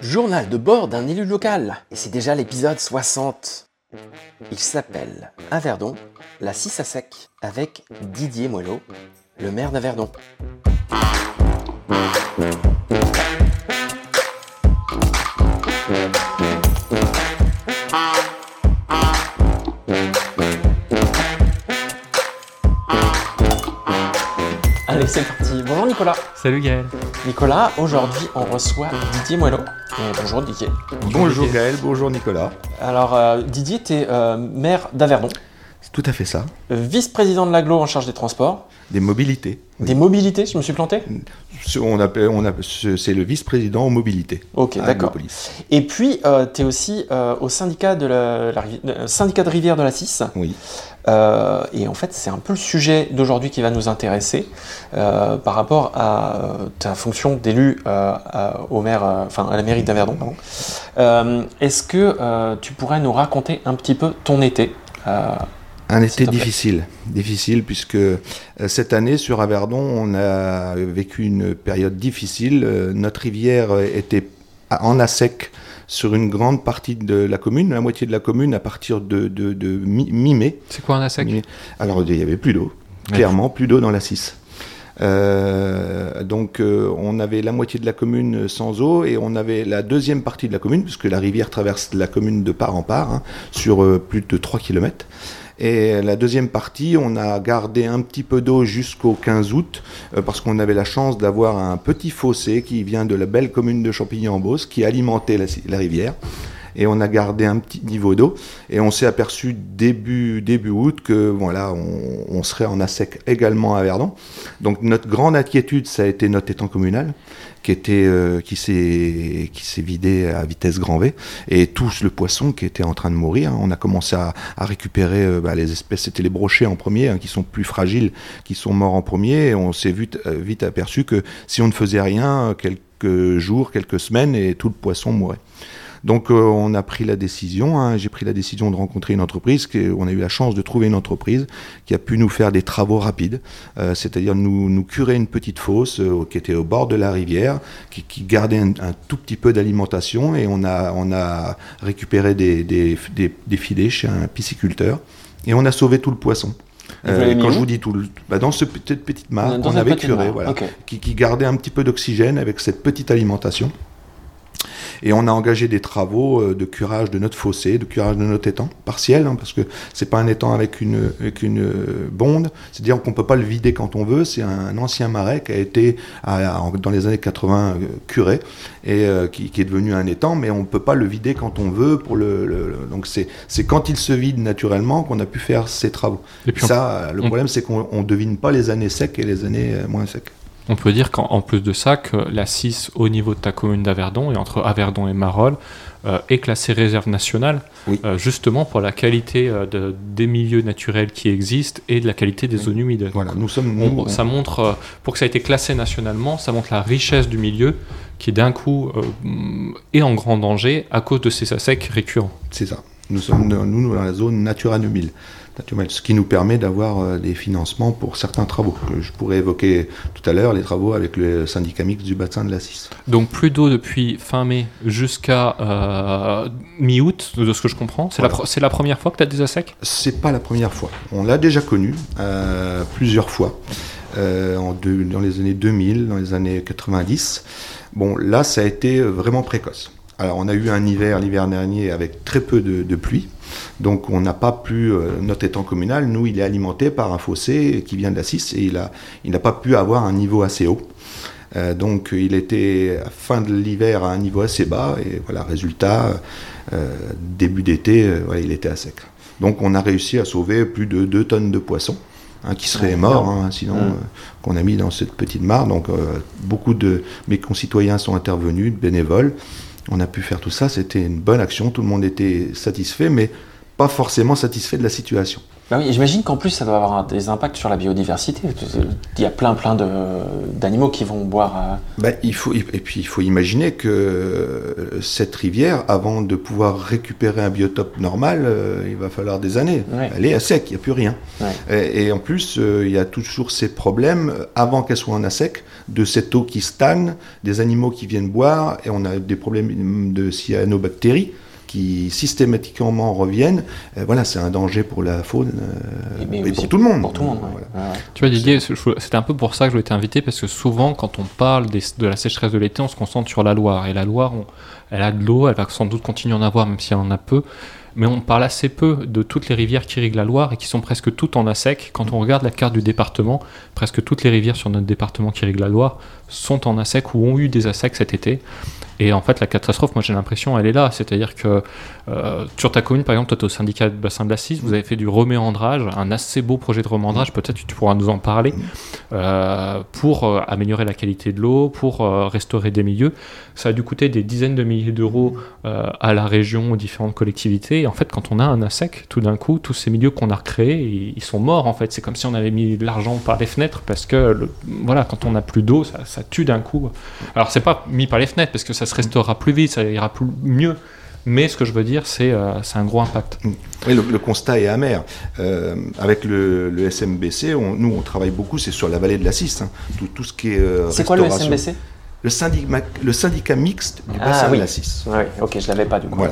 Journal de bord d'un élu local. Et c'est déjà l'épisode 60. Il s'appelle Averdon, la 6 à sec, avec Didier Moello, le maire d'Averdon. Allez, c'est parti. Bonjour Nicolas. Salut Gaël. Nicolas, aujourd'hui on reçoit Didier Moello. Euh, bonjour Didier. Bonjour Gaël, bonjour Nicolas. Alors euh, Didier, tu es maire d'Averdon, C'est tout à fait ça. euh, vice-président de l'aglo en charge des transports, Des mobilités. des mobilités, je me suis planté Ce- On appelle, on appelle- ce- c'est le vice-président en mobilité. Ok, à d'accord. Et puis tu es aussi euh, au syndicat de, la, la rivi- euh, syndicat de rivière de la 6. Oui. Euh, et en fait, c'est un peu le sujet d'aujourd'hui qui va nous intéresser euh, par rapport à euh, ta fonction d'élu à- au maire, enfin à la mairie d'Averdon. Est-ce que tu pourrais nous raconter un petit peu ton été Un été difficile, difficile puisque cette année sur Averdon, on a vécu une période difficile. Notre rivière était à- en sec sur une grande partie de la commune, la moitié de la commune à partir de, de- de mi- mi-mai. C'est quoi un ASEC Alors il y avait plus d'eau, clairement plus d'eau dans la 6. Euh, donc euh, on avait la moitié de la commune sans eau et on avait la deuxième partie de la commune, puisque la rivière traverse la commune de part en part, hein, sur euh, plus de 3 km. Et la deuxième partie, on a gardé un petit peu d'eau jusqu'au 15 août, euh, parce qu'on avait la chance d'avoir un petit fossé qui vient de la belle commune de Champigny-en-Beauce, qui alimentait la, rivière. Et on a gardé un petit niveau d'eau. Et on s'est aperçu début, août que voilà, on, serait en ASEC également à Verdon. Donc notre grande inquiétude, ça a été notre étang communal, qui était, euh, qui s'est, qui s'est vidé à vitesse grand V, et tout le poisson qui était en train de mourir. On a commencé à, à récupérer euh, bah, les espèces, c'était les brochets en premier, hein, qui sont plus fragiles, qui sont morts en premier. Et on s'est vite, euh, vite aperçu que si on ne faisait rien, quelques jours, quelques semaines, et tout le poisson mourait. Donc euh, on a pris la décision, hein, j'ai pris la décision de rencontrer une entreprise, qui, on a eu la chance de trouver une entreprise qui a pu nous faire des travaux rapides, euh, c'est-à-dire nous, nous curer une petite fosse euh, qui était au bord de la rivière, qui, qui gardait un, un tout petit peu d'alimentation et on a, on a récupéré des, des, des, des filets chez un pisciculteur et on a sauvé tout le poisson. Mis quand je vous dis tout, le- bah, dans cette petite, petite mare qu'on avait petite curé, mare, voilà, ok. qui, qui gardait un petit peu d'oxygène avec cette petite alimentation. Et on a engagé des travaux euh, de curage de notre fossé, de curage de notre étang, partiel, hein, parce que c'est pas un étang avec une, avec une euh, bonde, c'est-à-dire qu'on peut pas le vider quand on veut, c'est un ancien marais qui a été, à- dans les années 80, euh, curé, et euh, qui, qui est devenu un étang, mais on peut pas le vider quand on veut, pour le, le- le- donc c'est c'est quand il se vide naturellement qu'on a pu faire ces travaux. Et puis Ça, le problème, c'est qu'on on devine pas les années secs et les années moins secs. On peut dire qu'en en plus de ça, que la 6 au niveau de ta commune d'Averdon et entre Averdon et Marolles euh, est classée réserve nationale, Oui. euh, justement pour la qualité euh, de- des milieux naturels qui existent et de la qualité des Oui. zones humides. Voilà, nous sommes. On- nous, on- ça montre, pour que ça ait été classé nationalement, ça montre la richesse du milieu qui d'un coup est en grand danger à cause de ces ASEC récurrents. C'est ça. Nous sommes dans- nous, dans la zone Natura 2000. Natura 2000, ce qui nous permet d'avoir euh, des financements pour certains travaux. que Je pourrais évoquer tout à l'heure les travaux avec le syndicat mixte du bassin de la 6. Donc plus d'eau depuis fin mai jusqu'à euh, mi-août, de ce que je comprends. C'est la, Voilà. première fois que tu as des ASEC C'est pas la première fois. On l'a déjà connu euh, plusieurs fois. euh, en deux- dans les années 2000, dans les années 90. Bon, là, ça a été vraiment précoce. Alors, on a eu un hiver, l'hiver dernier, avec très peu de, de pluie. Donc, on n'a pas pu, euh, notre étang communal, nous, il est alimenté par un fossé qui vient de la 6 et il n'a pas pu avoir un niveau assez haut. Euh, donc, il était à fin de l'hiver à un niveau assez bas et voilà, résultat, euh, début d'été, il était à sec. Donc, on a réussi à sauver plus de 2 tonnes de poissons. hein, qui seraient Ouais, morts, hein, sinon, Mm. euh, qu'on a mis dans cette petite mare. Donc, euh, beaucoup de mes concitoyens sont intervenus, de bénévoles. On a pu faire tout ça. C'était une bonne action. Tout le monde était satisfait, mais pas forcément satisfait de la situation. Bah oui, j'imagine qu'en plus ça doit avoir des impacts sur la biodiversité. Il y a plein plein d'animaux qui vont boire. Euh, bah, il faut, et puis il faut imaginer que euh, cette rivière, avant de pouvoir récupérer un biotope normal, euh, il va falloir des années. Elle est à sec, il n'y a plus rien. Et, en plus, il y a toujours ces problèmes, avant qu'elle soit en à sec, de cette eau qui stagne, des animaux qui viennent boire, et on a des problèmes de cyanobactéries qui systématiquement reviennent, euh, voilà, c'est un danger pour la faune euh, et, pour tout le monde. tout le monde Tu vois, Didier, c'était un peu pour ça que je été invité, parce que souvent, quand on parle de la sécheresse de l'été, on se concentre sur la Loire. Et la Loire, elle a de l'eau, elle va sans doute continuer à en avoir, même si elle en a peu mais on parle assez peu de toutes les rivières qui irriguent la Loire et qui sont presque toutes en assec. Quand on regarde la carte du département, presque toutes les rivières sur notre département qui irriguent la Loire sont en assec ou ont eu des assecs cet été. Et en fait, la catastrophe, moi j'ai l'impression, elle est là. C'est-à-dire que euh, sur ta commune, par exemple, toi, tu es au syndicat de bassin de la Cisse, vous avez fait du reméandrage, un assez beau projet de reméandrage, peut-être tu pourras nous en parler, euh, pour euh, améliorer la qualité de l'eau, pour restaurer des milieux. Ça a dû coûter des dizaines de milliers d'euros à la région, aux différentes collectivités. Et en fait, quand on a un ASEC, tout d'un coup, tous ces milieux qu'on a recréés, ils, sont morts en fait. C'est comme si on avait mis de l'argent par les fenêtres, parce que voilà, quand on n'a plus d'eau, ça, tue d'un coup. Alors, c'est pas mis par les fenêtres, parce que ça se restaurera plus vite, ça ira plus, mieux. Mais ce que je veux dire, c'est euh, un gros impact. Oui, le, constat est amer. Euh, avec le, le SMBC, on, nous, on travaille beaucoup, c'est sur la vallée de la Cisse. Hein. Tout, tout, ce qui est. Euh, c'est quoi le SMBC le syndicat, le syndicat mixte du ah bassin de la Cisse. Oui, ok, je ne l'avais pas du coup.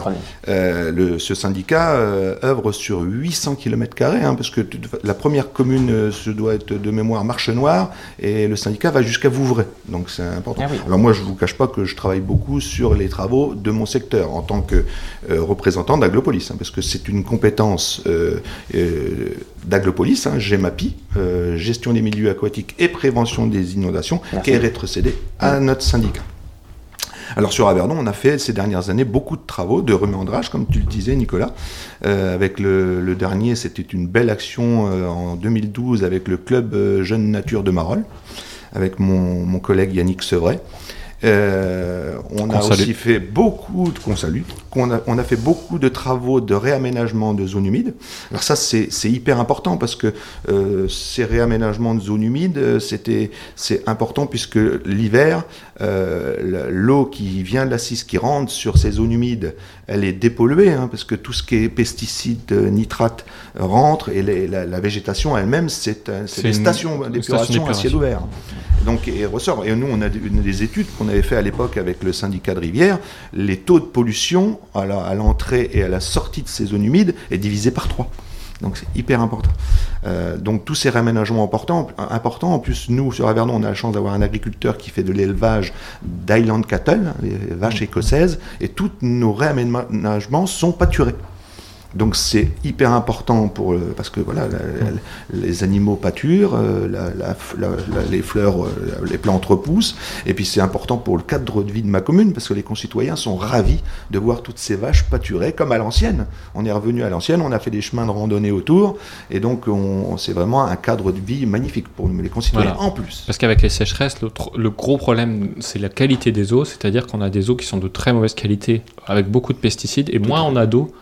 Euh, le, ce syndicat euh, œuvre sur 800 km, hein, parce que la première commune euh, se doit être de mémoire Marche Noire, et le syndicat va jusqu'à Vouvray. Donc c'est important. Ah Alors moi, je ne vous cache pas que je travaille beaucoup sur les travaux de mon secteur en tant que représentant d'Aglopolis, hein, parce que c'est une compétence d'Aglopolis, hein, GEMAPI, gestion des milieux aquatiques et prévention des inondations, qui est rétrocédée à notre syndicat. Alors sur Averdon, on a fait ces dernières années beaucoup de travaux de reméandrage, comme tu le disais Nicolas. Euh, avec le, dernier, c'était une belle action euh, en 2012 avec le club euh, Jeune Nature de Marolles, avec mon, mon collègue Yannick Sevray. Euh, on a aussi fait beaucoup de qu'on on a, on a fait beaucoup de travaux de réaménagement de zones humides. Alors ça c'est hyper important parce que euh, ces réaménagements de zones humides euh, c'était c'est important puisque l'hiver euh, l'eau qui vient de la cisse qui rentre sur ces zones humides elle est dépolluée hein, parce que tout ce qui est pesticides nitrates rentre et la, végétation elle-même c'est des stations d'épuration à ciel ouvert donc et ressort. Et nous, on a des études qu'on fait à l'époque avec le syndicat de rivière. Les taux de pollution à l'entrée et à la sortie de ces zones humides est divisé par 3. Donc c'est hyper important. Euh, donc tous ces réaménagements importants, importants. En plus, nous, sur Avernon, on a la chance d'avoir un agriculteur qui fait de l'élevage d'Highland Cattle, les vaches écossaises, et tous nos réaménagements sont pâturés. Donc c'est hyper important pour parce que voilà les animaux pâturent, euh, les fleurs, euh, les plantes repoussent, et puis c'est important pour le cadre de vie de ma commune parce que les concitoyens sont ravis de voir toutes ces vaches pâturer comme à l'ancienne. On est revenu à l'ancienne, on a fait des chemins de randonnée autour, et donc c'est vraiment un cadre de vie magnifique pour les concitoyens en plus. Parce qu'avec les sécheresses, le, le gros problème c'est la qualité des eaux, c'est-à-dire qu'on a des eaux qui sont de très mauvaise qualité avec beaucoup de pesticides, et moins on a d'eau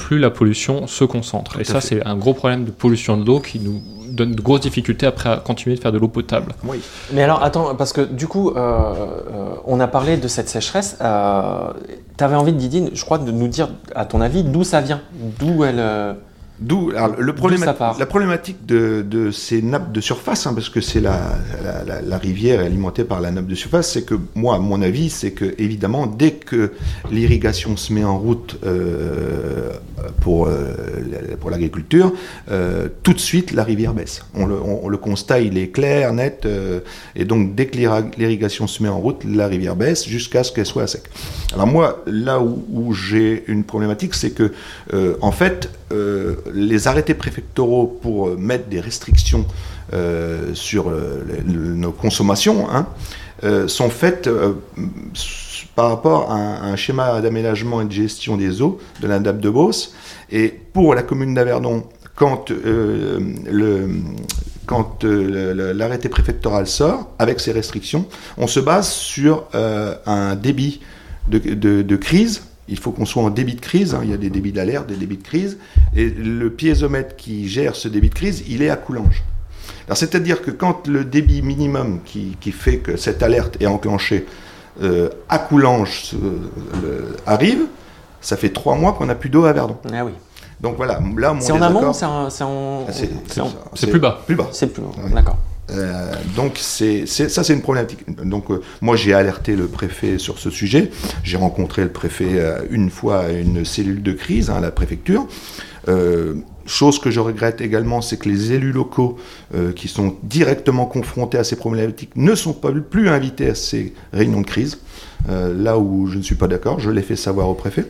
plus la pollution se concentre. et ça, c'est un gros problème de pollution de l'eau qui nous donne de grosses difficultés après à continuer de faire de l'eau potable. Oui. Mais alors, attends, parce que du coup, euh, euh, on a parlé de cette sécheresse. Euh, tu avais envie, Didier, je crois, de nous dire, à ton avis, d'où ça vient? D'où elle. D'où le problème, la problématique de, ces nappes de surface, hein, parce que c'est la, la, rivière alimentée par la nappe de surface, c'est que moi, mon avis, c'est que évidemment, dès que l'irrigation se met en route euh, pour, euh, pour l'agriculture, euh, tout de suite la rivière baisse. On le, on, le constat, il est clair, net, et donc dès que l'irrigation se met en route, la rivière baisse jusqu'à ce qu'elle soit à sec. Alors moi, là où, où j'ai une problématique, c'est que en fait, euh, les arrêtés préfectoraux pour euh, mettre des restrictions euh, sur nos consommations hein, sont faites par rapport à un, schéma d'aménagement et de gestion des eaux de la de Beauce. Et pour la commune d'Averdon, quand l'arrêté préfectoral sort, avec ces restrictions, on se base sur un débit de, crise il faut qu'on soit en débit de crise. hein. Il y a des débits d'alerte, des débits de crise. Et le piézomètre qui gère ce débit de crise, il est à Coulanges. Alors, c'est-à-dire que quand le débit minimum qui, qui fait que cette alerte est enclenchée euh, à Coulanges le- arrive, ça fait trois mois qu'on n'a plus d'eau à Verdon. Ah oui. Donc voilà, là, mon C'est en amont, c'est en, c'est en- Ah, plus bas. Plus bas. c'est plus Ouais. D'accord. Euh, donc c'est ça c'est une problématique. Donc euh, moi j'ai alerté le préfet sur ce sujet. J'ai rencontré le préfet euh, une fois à une cellule de crise hein, à la préfecture. Chose que je regrette également, c'est que les élus locaux qui sont directement confrontés à ces problématiques ne sont pas plus invités à ces réunions de crise. Là où je ne suis pas d'accord, je l'ai fait savoir au préfet.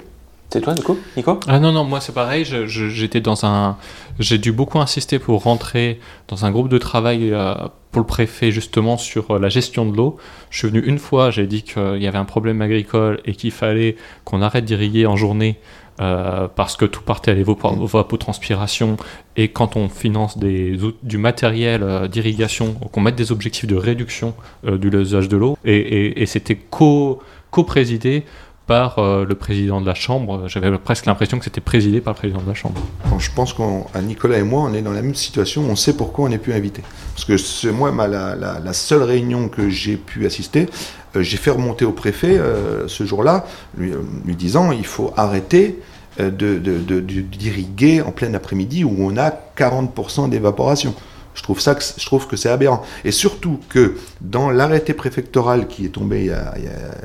C'est toi, Nico Nico? Ah non, non, moi c'est pareil, je- je- j'étais dans un... J'ai dû beaucoup insister pour rentrer dans un groupe de travail euh, pour le préfet justement sur euh, la gestion de l'eau. Je suis venu une fois, j'ai dit qu'il y avait un problème agricole et qu'il fallait qu'on arrête d'irriguer en journée euh, parce que tout partait à l'évapotranspiration et quand on finance des, du matériel euh, d'irrigation, qu'on mette des objectifs de réduction euh, de l'usage de l'eau. Et, et- et c'était co- co-présidé par euh, le président de la Chambre. J'avais presque l'impression que c'était présidé par le président de la Chambre. Je pense qu'à Nicolas et moi, on est dans la même situation. On sait pourquoi on n'est plus invité. Parce que c'est moi, ma- la, seule réunion que j'ai pu assister, euh, j'ai fait remonter au préfet euh, ce jour-là, lui, disant il faut arrêter euh, de- de- d'irriguer en plein après-midi où on a 40% d'évaporation. Je trouve, que, c'est aberrant. Et surtout que dans l'arrêté préfectoral qui est tombé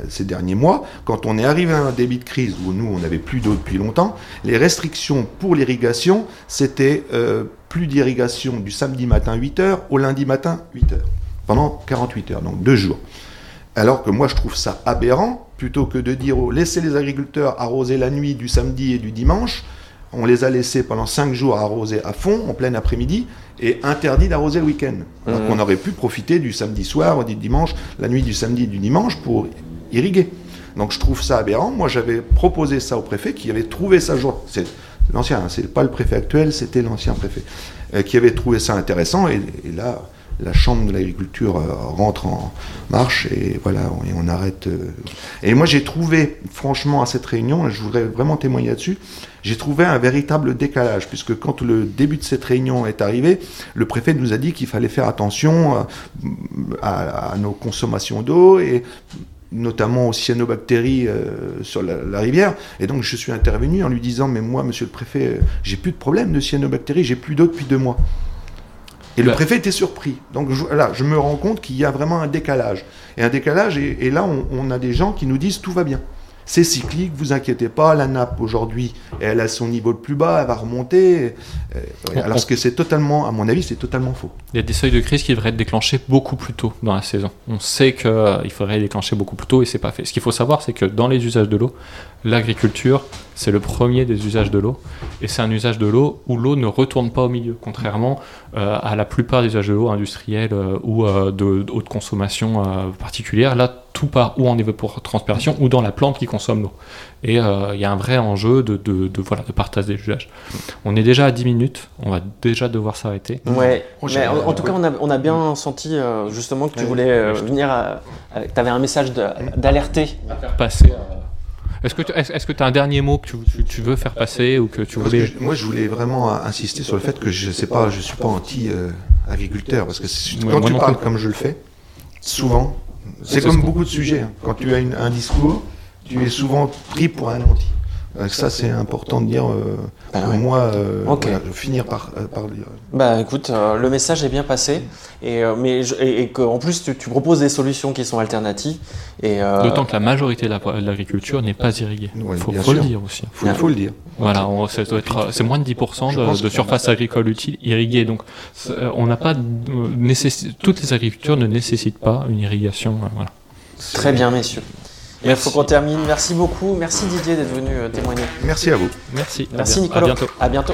ces derniers mois, quand on est arrivé à un débit de crise où nous, on n'avait plus d'eau depuis longtemps, les restrictions pour l'irrigation, c'était euh, plus d'irrigation du samedi matin 8h au lundi matin 8h, pendant 48 heures, donc deux jours. Alors que moi, je trouve ça aberrant, plutôt que de dire oh, laissez les agriculteurs arroser la nuit du samedi et du dimanche, on les a laissés pendant 5 jours arroser à fond, en plein après-midi, et interdit d'arroser le week-end. Alors qu'on aurait pu profiter du samedi soir, du dimanche, la nuit du samedi et du dimanche pour irriguer. Donc je trouve ça aberrant. Moi, j'avais proposé ça au préfet, qui avait trouvé ça jour. C'est l'ancien, hein, c'est pas le préfet actuel, c'était l'ancien préfet, euh, qui avait trouvé ça intéressant. Et, et là, la chambre de l'agriculture euh, rentre en marche et voilà, on, et on arrête. euh. Et moi, j'ai trouvé, franchement, à cette réunion, et je voudrais vraiment témoigner là-dessus, j'ai trouvé un véritable décalage, puisque quand le début de cette réunion est arrivé, le préfet nous a dit qu'il fallait faire attention euh, à, nos consommations d'eau et notamment aux cyanobactéries sur la, la rivière. Et donc je suis intervenu en lui disant, mais moi, monsieur le préfet, j'ai plus de problème de cyanobactéries, j'ai plus d'eau depuis deux mois. Et le Bah. préfet était surpris. Donc je, là, je me rends compte qu'il y a vraiment un décalage. Et un décalage, et, et là, on, on a des gens qui nous disent tout va bien. C'est cyclique, vous inquiétez pas, la nappe aujourd'hui, elle a son niveau le plus bas, elle va remonter. Euh, ouais, alors on- que c'est totalement, à mon avis, c'est totalement faux. Il y a des seuils de crise qui devraient être déclenchés beaucoup plus tôt dans la saison. On sait qu'il faudrait les déclencher beaucoup plus tôt et c'est pas fait. Ce qu'il faut savoir, c'est que dans les usages de l'eau, l'agriculture, c'est le premier des usages de l'eau. Et c'est un usage de l'eau où l'eau ne retourne pas au milieu, contrairement euh, à la plupart des usages de l'eau industriels euh, ou euh, de, haute consommation euh, particulière. Là, tout part ou en évapotranspiration ou dans la plante qui consomme l'eau. Et euh, il y a un vrai enjeu de, de, de, voilà, de partage des usages. On est déjà à 10 minutes, on va déjà devoir s'arrêter. Ouais, Oh, mais en, en tout cas, on a, on a bien senti euh, justement que tu Ouais. voulais euh, venir. tu avais un message d'alerter. passer. Est-ce que tu est-ce, est-ce que tu as un dernier mot que tu, tu- tu veux faire passer ou que tu que voulais je- moi, je voulais vraiment insister sur le fait que je sais pas, je suis pas anti-agriculteur, parce que c'est- Ouais, quand moi tu parles comme je le fais, souvent, c'est comme beaucoup de sujets. hein. Quand tu as une- un discours, tu es souvent pris pour un anti. Euh, Ça, c'est important de dire. euh, Bah pour ouais. moi, euh, voilà, finir par, euh, par dire. Bah écoute, euh, le message est bien passé, et, euh, mais je- et, et qu'en plus tu, tu proposes des solutions qui sont alternatives. Et, euh, D'autant que la majorité de la- de l'agriculture n'est pas irriguée. Il Ouais, faut, le dire aussi. Il faut, le dire. Voilà, on- ça doit être- c'est moins de 10% Je de, de surface agricole utile irriguée. Donc, on n'a pas euh, toutes les agricultures ne nécessitent pas une irrigation. euh, voilà. Très bien, messieurs. Il faut qu'on termine. Merci beaucoup. Merci Didier d'être venu euh, témoigner. Merci à vous. Merci. à Merci Nicolas. À bientôt. À bientôt.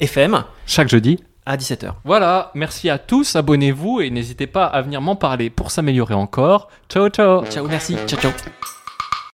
FM, chaque jeudi. à 17h. Voilà, merci à tous, abonnez-vous et n'hésitez pas à venir m'en parler pour s'améliorer encore. Ciao ciao Ciao, merci. Ciao, ciao.